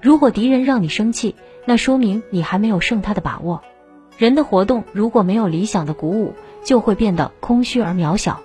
如果敌人让你生气那说明你还没有胜他的把握。人的活动如果没有理想的鼓舞就会变得空虚而渺小。